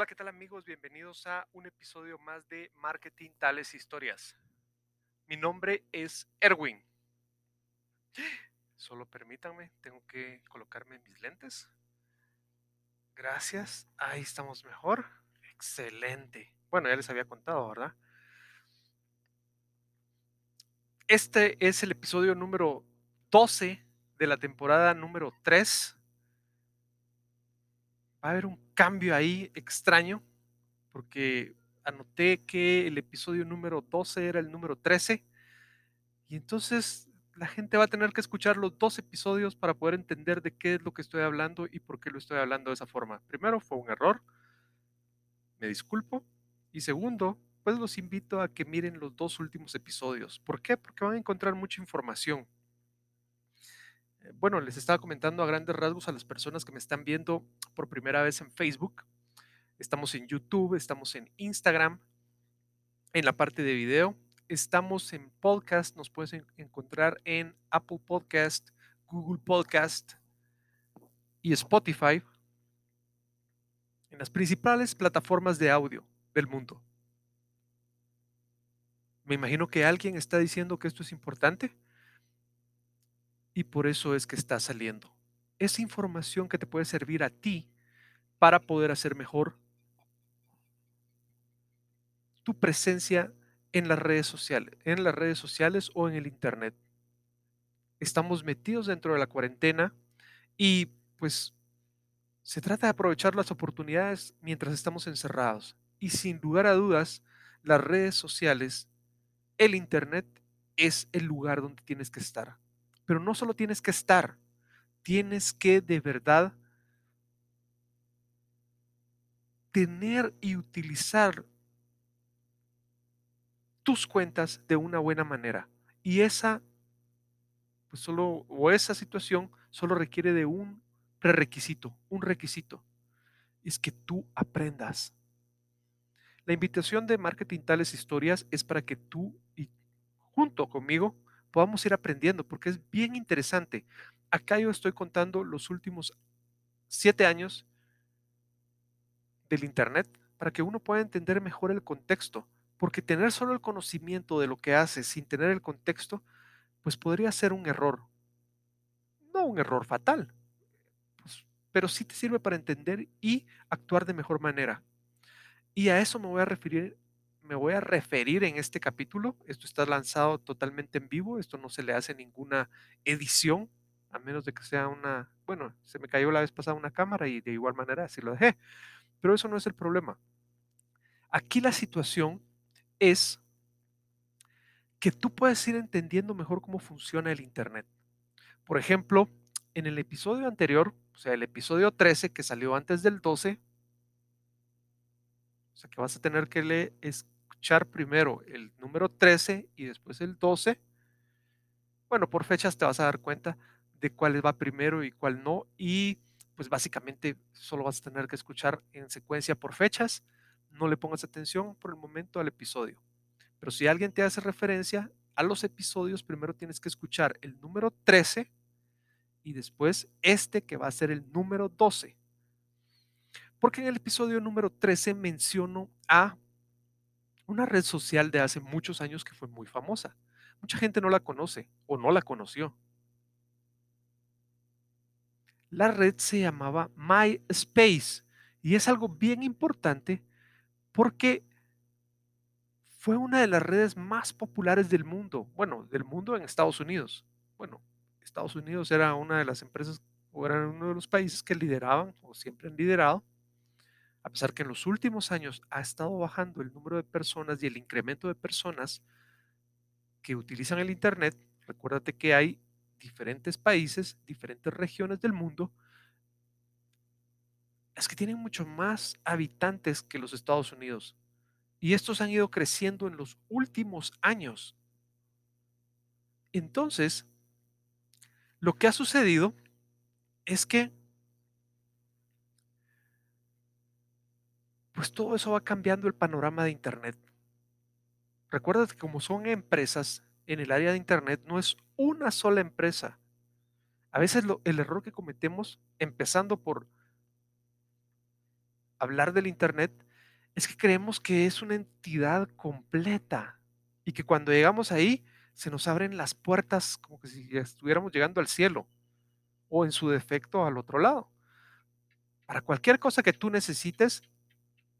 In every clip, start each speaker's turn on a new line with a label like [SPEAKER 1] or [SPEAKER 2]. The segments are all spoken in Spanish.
[SPEAKER 1] Hola, ¿qué tal amigos? Bienvenidos a un episodio más de Marketing Tales Historias. Mi nombre es Erwin. Solo permítanme, tengo que colocarme mis lentes. Gracias, ahí estamos mejor. Excelente. Bueno, ya les había contado, ¿verdad? Este es el episodio número 12 de la temporada número 3 va a haber un cambio ahí extraño, porque anoté que el episodio número 12 era el número 13, y entonces la gente va a tener que escuchar los dos episodios para poder entender de qué es lo que estoy hablando y por qué lo estoy hablando de esa forma. Primero, fue un error, me disculpo, y segundo, pues los invito a que miren los dos últimos episodios. ¿Por qué? Porque van a encontrar mucha información bueno, les estaba comentando a grandes rasgos a las personas que me están viendo por primera vez en Facebook. Estamos en YouTube, estamos en Instagram, en la parte de video. Estamos en podcast, nos puedes encontrar en Apple Podcast, Google Podcast y Spotify, en las principales plataformas de audio del mundo. Me imagino que alguien está diciendo que esto es importante y por eso es que está saliendo. Esa información que te puede servir a ti para poder hacer mejor tu presencia en las redes sociales, en las redes sociales o en el internet. Estamos metidos dentro de la cuarentena y pues se trata de aprovechar las oportunidades mientras estamos encerrados. Y sin lugar a dudas, las redes sociales, el internet es el lugar donde tienes que estar. Pero no solo tienes que estar, tienes que de verdad tener y utilizar tus cuentas de una buena manera. Y esa, pues solo, o esa situación solo requiere de un prerequisito, un requisito. Es que tú aprendas. La invitación de Marketing Tales Historias es para que tú y junto conmigo podamos ir aprendiendo, porque es bien interesante. Acá yo estoy contando los últimos siete años del Internet para que uno pueda entender mejor el contexto, porque tener solo el conocimiento de lo que hace sin tener el contexto, pues podría ser un error. No un error fatal, pues, pero sí te sirve para entender y actuar de mejor manera. Y a eso me voy a referir me voy a referir en este capítulo. Esto está lanzado totalmente en vivo, esto no se le hace ninguna edición, a menos de que sea una, bueno, se me cayó la vez pasada una cámara y de igual manera así lo dejé. Pero eso no es el problema. Aquí la situación es que tú puedes ir entendiendo mejor cómo funciona el Internet. Por ejemplo, en el episodio anterior, o sea, el episodio 13 que salió antes del 12, o sea que vas a tener que leer, primero el número 13 y después el 12, bueno, por fechas te vas a dar cuenta de cuál va primero y cuál no. Y pues básicamente solo vas a tener que escuchar en secuencia por fechas. No le pongas atención por el momento al episodio. Pero si alguien te hace referencia a los episodios, primero tienes que escuchar el número 13 y después este que va a ser el número 12. Porque en el episodio número 13 menciono a una red social de hace muchos años que fue muy famosa. Mucha gente no la conoce o no la conoció. La red se llamaba MySpace y es algo bien importante porque fue una de las redes más populares del mundo, bueno, del mundo en Estados Unidos. Bueno, Estados Unidos era una de las empresas o era uno de los países que lideraban o siempre han liderado a pesar que en los últimos años ha estado bajando el número de personas y el incremento de personas que utilizan el Internet, recuérdate que hay diferentes países, diferentes regiones del mundo, es que tienen mucho más habitantes que los Estados Unidos. Y estos han ido creciendo en los últimos años. Entonces, lo que ha sucedido es que pues todo eso va cambiando el panorama de Internet. Recuerda que como son empresas en el área de Internet, no es una sola empresa. A veces el error que cometemos, empezando por hablar del Internet es que creemos que es una entidad completa y que cuando llegamos ahí se nos abren las puertas como que si estuviéramos llegando al cielo o en su defecto al otro lado. Para cualquier cosa que tú necesites,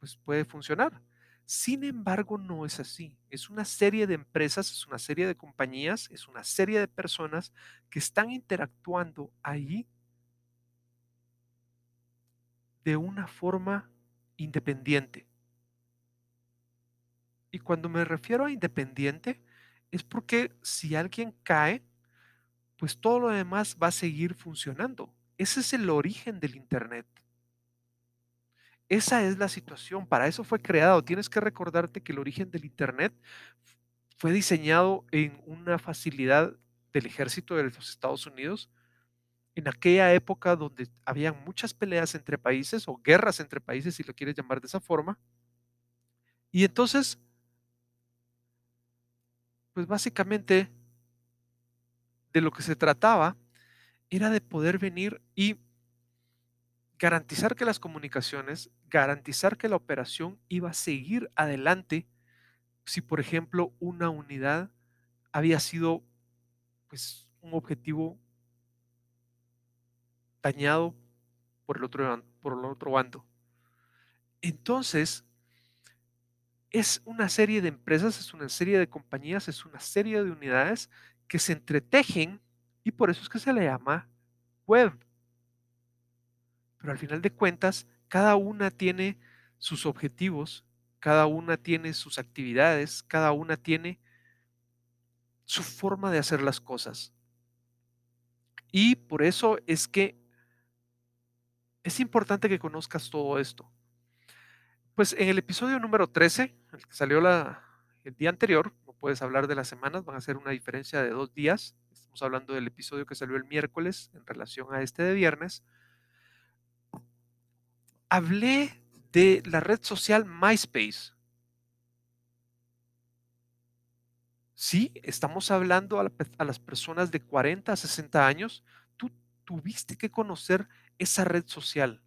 [SPEAKER 1] pues puede funcionar. Sin embargo, no es así. Es una serie de empresas, es una serie de compañías, es una serie de personas que están interactuando ahí de una forma independiente. Y cuando me refiero a independiente, es porque si alguien cae, pues todo lo demás va a seguir funcionando. Ese es el origen del Internet. Esa es la situación, para eso fue creado. Tienes que recordarte que el origen del Internet fue diseñado en una facilidad del ejército de los Estados Unidos en aquella época donde habían muchas peleas entre países o guerras entre países, si lo quieres llamar de esa forma. Y entonces, pues básicamente de lo que se trataba era de poder venir y garantizar que las comunicaciones, garantizar que la operación iba a seguir adelante si, por ejemplo, una unidad había sido pues un objetivo dañado por el otro, por el otro bando. Entonces, es una serie de empresas, es una serie de compañías, es una serie de unidades que se entretejen y por eso es que se le llama web pero al final de cuentas, cada una tiene sus objetivos, cada una tiene sus actividades, cada una tiene su forma de hacer las cosas. Y por eso es que es importante que conozcas todo esto. Pues en el episodio número 13, el que salió el día anterior, no puedes hablar de las semanas, van a ser una diferencia de dos días. Estamos hablando del episodio que salió el miércoles en relación a este de viernes hablé de la red social MySpace. Sí, estamos hablando a, las personas de 40 a 60 años. Tú tuviste que conocer esa red social.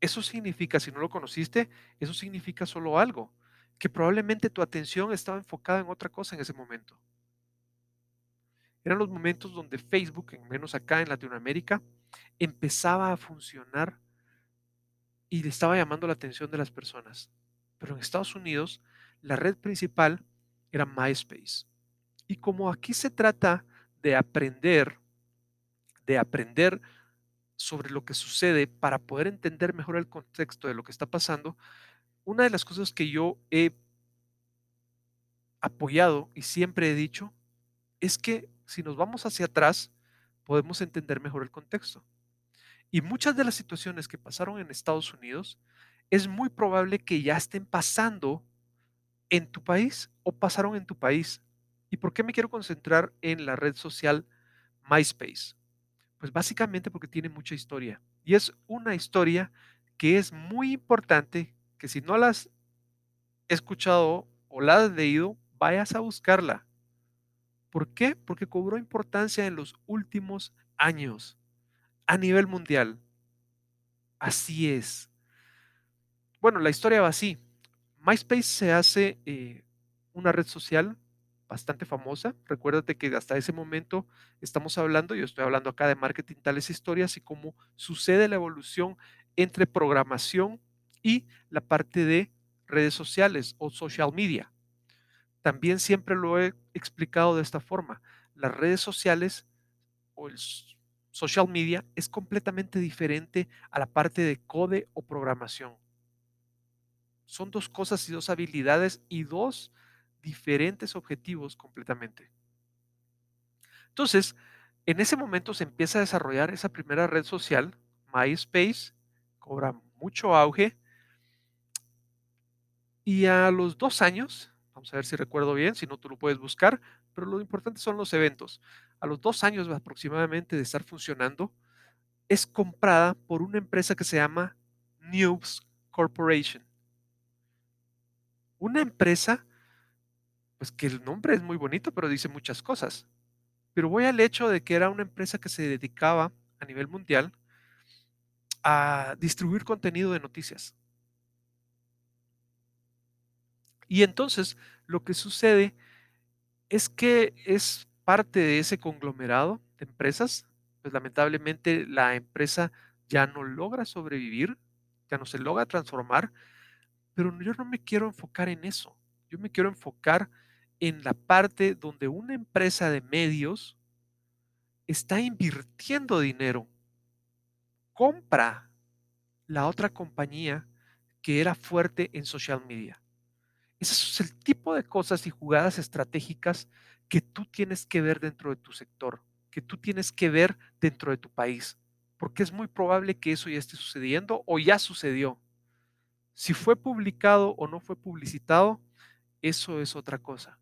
[SPEAKER 1] Eso significa, si no lo conociste, eso significa solo algo, que probablemente tu atención estaba enfocada en otra cosa en ese momento. Eran los momentos donde Facebook, en menos acá en Latinoamérica, empezaba a funcionar y le estaba llamando la atención de las personas. Pero en Estados Unidos, la red principal era MySpace. Y como aquí se trata de aprender, de aprender sobre lo que sucede para poder entender mejor el contexto de lo que está pasando, una de las cosas que yo he apoyado y siempre he dicho es que si nos vamos hacia atrás, podemos entender mejor el contexto. Y muchas de las situaciones que pasaron en Estados Unidos es muy probable que ya estén pasando en tu país o pasaron en tu país. ¿Y por qué me quiero concentrar en la red social MySpace? Pues básicamente porque tiene mucha historia. Y es una historia que es muy importante, que si no la has escuchado o la has leído, vayas a buscarla. ¿Por qué? Porque cobró importancia en los últimos años a nivel mundial. Así es. Bueno, la historia va así. MySpace se hace eh, una red social bastante famosa. Recuérdate que hasta ese momento estamos hablando, yo estoy hablando acá de marketing, tales historias y cómo sucede la evolución entre programación y la parte de redes sociales o social media. También siempre lo he explicado de esta forma. Las redes sociales o el social media es completamente diferente a la parte de code o programación. Son dos cosas y dos habilidades y dos diferentes objetivos completamente. Entonces, en ese momento se empieza a desarrollar esa primera red social, MySpace, cobra mucho auge. Y a los dos años Vamos a ver si recuerdo bien, si no tú lo puedes buscar, pero lo importante son los eventos. A los dos años aproximadamente de estar funcionando, es comprada por una empresa que se llama News Corporation. Una empresa, pues que el nombre es muy bonito, pero dice muchas cosas. Pero voy al hecho de que era una empresa que se dedicaba a nivel mundial a distribuir contenido de noticias. Y entonces lo que sucede es que es parte de ese conglomerado de empresas, pues lamentablemente la empresa ya no logra sobrevivir, ya no se logra transformar, pero yo no me quiero enfocar en eso. Yo me quiero enfocar en la parte donde una empresa de medios está invirtiendo dinero, compra la otra compañía que era fuerte en social media. Ese es el tipo de cosas y jugadas estratégicas que tú tienes que ver dentro de tu sector, que tú tienes que ver dentro de tu país, porque es muy probable que eso ya esté sucediendo o ya sucedió. Si fue publicado o no fue publicitado, eso es otra cosa.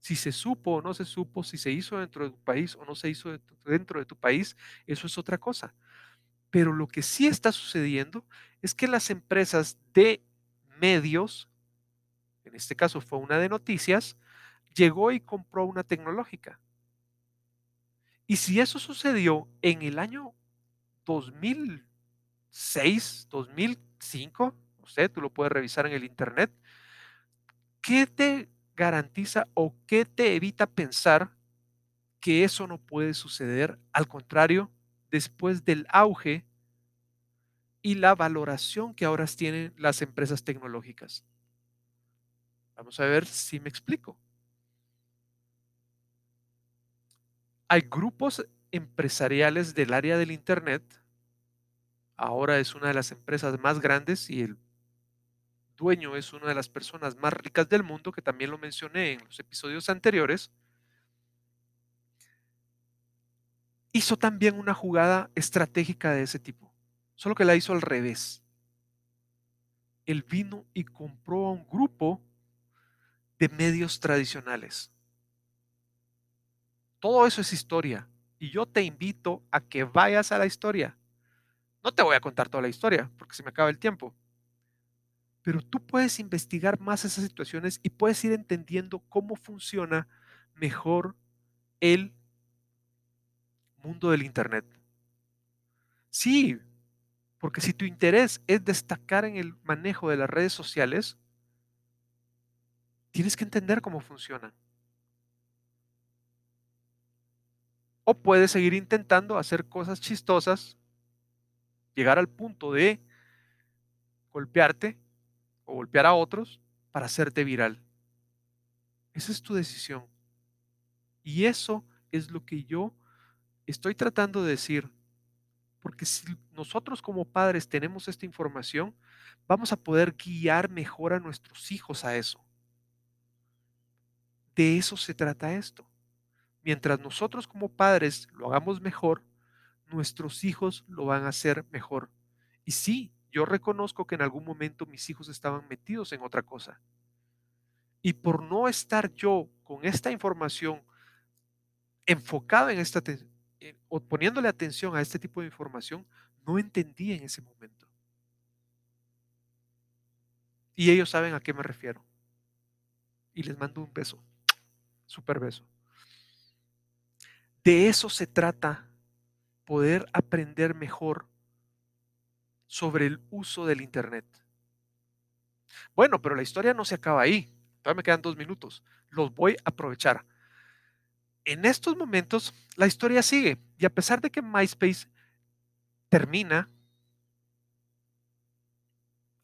[SPEAKER 1] Si se supo o no se supo, si se hizo dentro de tu país o no se hizo dentro de tu país, eso es otra cosa. Pero lo que sí está sucediendo es que las empresas de medios, en este caso fue una de noticias, llegó y compró una tecnológica. Y si eso sucedió en el año 2006, 2005, no sé, tú lo puedes revisar en el Internet, ¿qué te garantiza o qué te evita pensar que eso no puede suceder? Al contrario, después del auge y la valoración que ahora tienen las empresas tecnológicas. Vamos a ver si me explico. Hay grupos empresariales del área del Internet. Ahora es una de las empresas más grandes y el dueño es una de las personas más ricas del mundo, que también lo mencioné en los episodios anteriores. Hizo también una jugada estratégica de ese tipo, solo que la hizo al revés. Él vino y compró a un grupo de medios tradicionales. Todo eso es historia. Y yo te invito a que vayas a la historia. No te voy a contar toda la historia porque se me acaba el tiempo. Pero tú puedes investigar más esas situaciones y puedes ir entendiendo cómo funciona mejor el mundo del Internet. Sí, porque si tu interés es destacar en el manejo de las redes sociales, tienes que entender cómo funcionan. O puedes seguir intentando hacer cosas chistosas, llegar al punto de golpearte o golpear a otros para hacerte viral. Esa es tu decisión. Y eso es lo que yo estoy tratando de decir. Porque si nosotros como padres tenemos esta información, vamos a poder guiar mejor a nuestros hijos a eso. De eso se trata esto. Mientras nosotros como padres lo hagamos mejor, nuestros hijos lo van a hacer mejor. Y sí, yo reconozco que en algún momento mis hijos estaban metidos en otra cosa. Y por no estar yo con esta información enfocada en esta o poniéndole atención a este tipo de información, no entendí en ese momento. Y ellos saben a qué me refiero. Y les mando un beso, super beso. De eso se trata, poder aprender mejor sobre el uso del Internet. Bueno, pero la historia no se acaba ahí. Todavía me quedan dos minutos. Los voy a aprovechar. En estos momentos, la historia sigue. Y a pesar de que MySpace termina,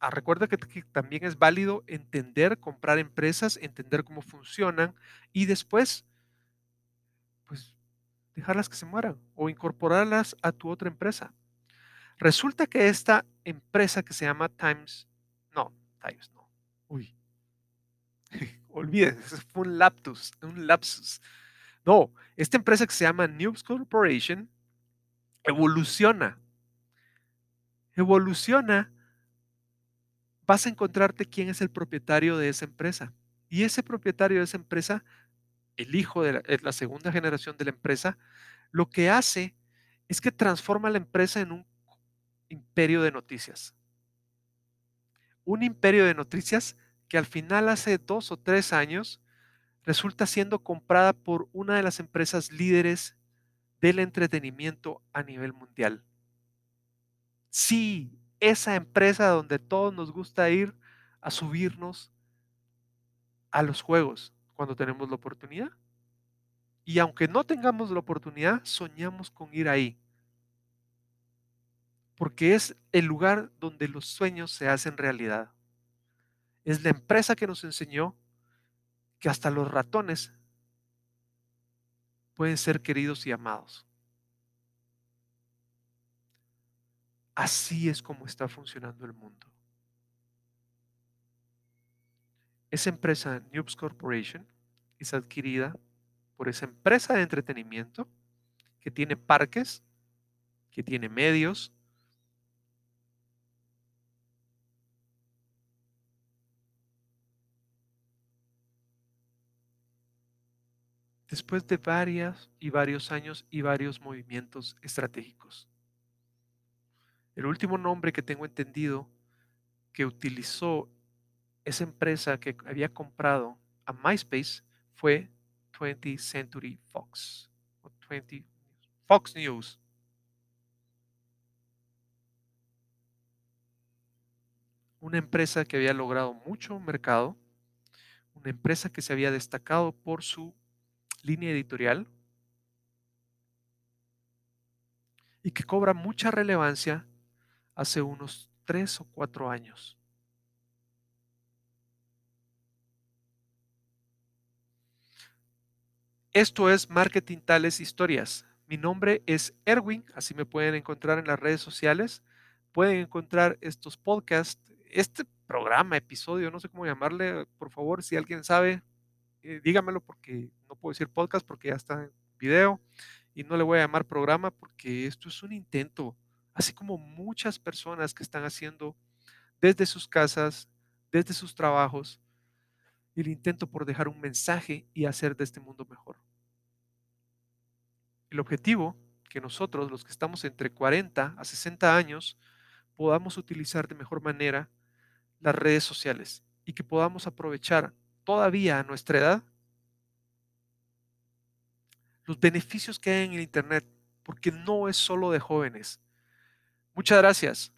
[SPEAKER 1] ah, recuerda que, también es válido entender, comprar empresas, entender cómo funcionan y después, pues, dejarlas que se mueran o incorporarlas a tu otra empresa. Resulta que esta empresa que se llama Times, no, Times no, uy, olvídense, fue un lapsus, un lapsus. No, esta empresa que se llama News Corporation evoluciona, evoluciona, vas a encontrarte quién es el propietario de esa empresa. Y ese propietario de esa empresa el hijo de la, segunda generación de la empresa, lo que hace es que transforma la empresa en un imperio de noticias. Un imperio de noticias que al final hace dos o tres años resulta siendo comprada por una de las empresas líderes del entretenimiento a nivel mundial. Sí, esa empresa donde todos nos gusta ir a subirnos a los juegos cuando tenemos la oportunidad. Y aunque no tengamos la oportunidad, soñamos con ir ahí. Porque es el lugar donde los sueños se hacen realidad. Es la empresa que nos enseñó que hasta los ratones pueden ser queridos y amados. Así es como está funcionando el mundo. Esa empresa, Noobs Corporation, es adquirida por esa empresa de entretenimiento que tiene parques, que tiene medios, después de varias y varios años y varios movimientos estratégicos. El último nombre que tengo entendido que utilizó esa empresa que había comprado a MySpace fue 20th Century Fox. 20, Fox News. Una empresa que había logrado mucho mercado, una empresa que se había destacado por su línea editorial y que cobra mucha relevancia hace unos tres o cuatro años. Esto es Marketing Tales Historias. Mi nombre es Erwin, así me pueden encontrar en las redes sociales. Pueden encontrar estos podcasts, este programa, episodio, no sé cómo llamarle, por favor, si alguien sabe, eh, dígamelo porque no puedo decir podcast porque ya está en video y no le voy a llamar programa porque esto es un intento, así como muchas personas que están haciendo desde sus casas, desde sus trabajos, el intento por dejar un mensaje y hacer de este mundo mejor. El objetivo, que nosotros, los que estamos entre 40 a 60 años, podamos utilizar de mejor manera las redes sociales y que podamos aprovechar todavía a nuestra edad los beneficios que hay en el Internet, porque no es solo de jóvenes. Muchas gracias.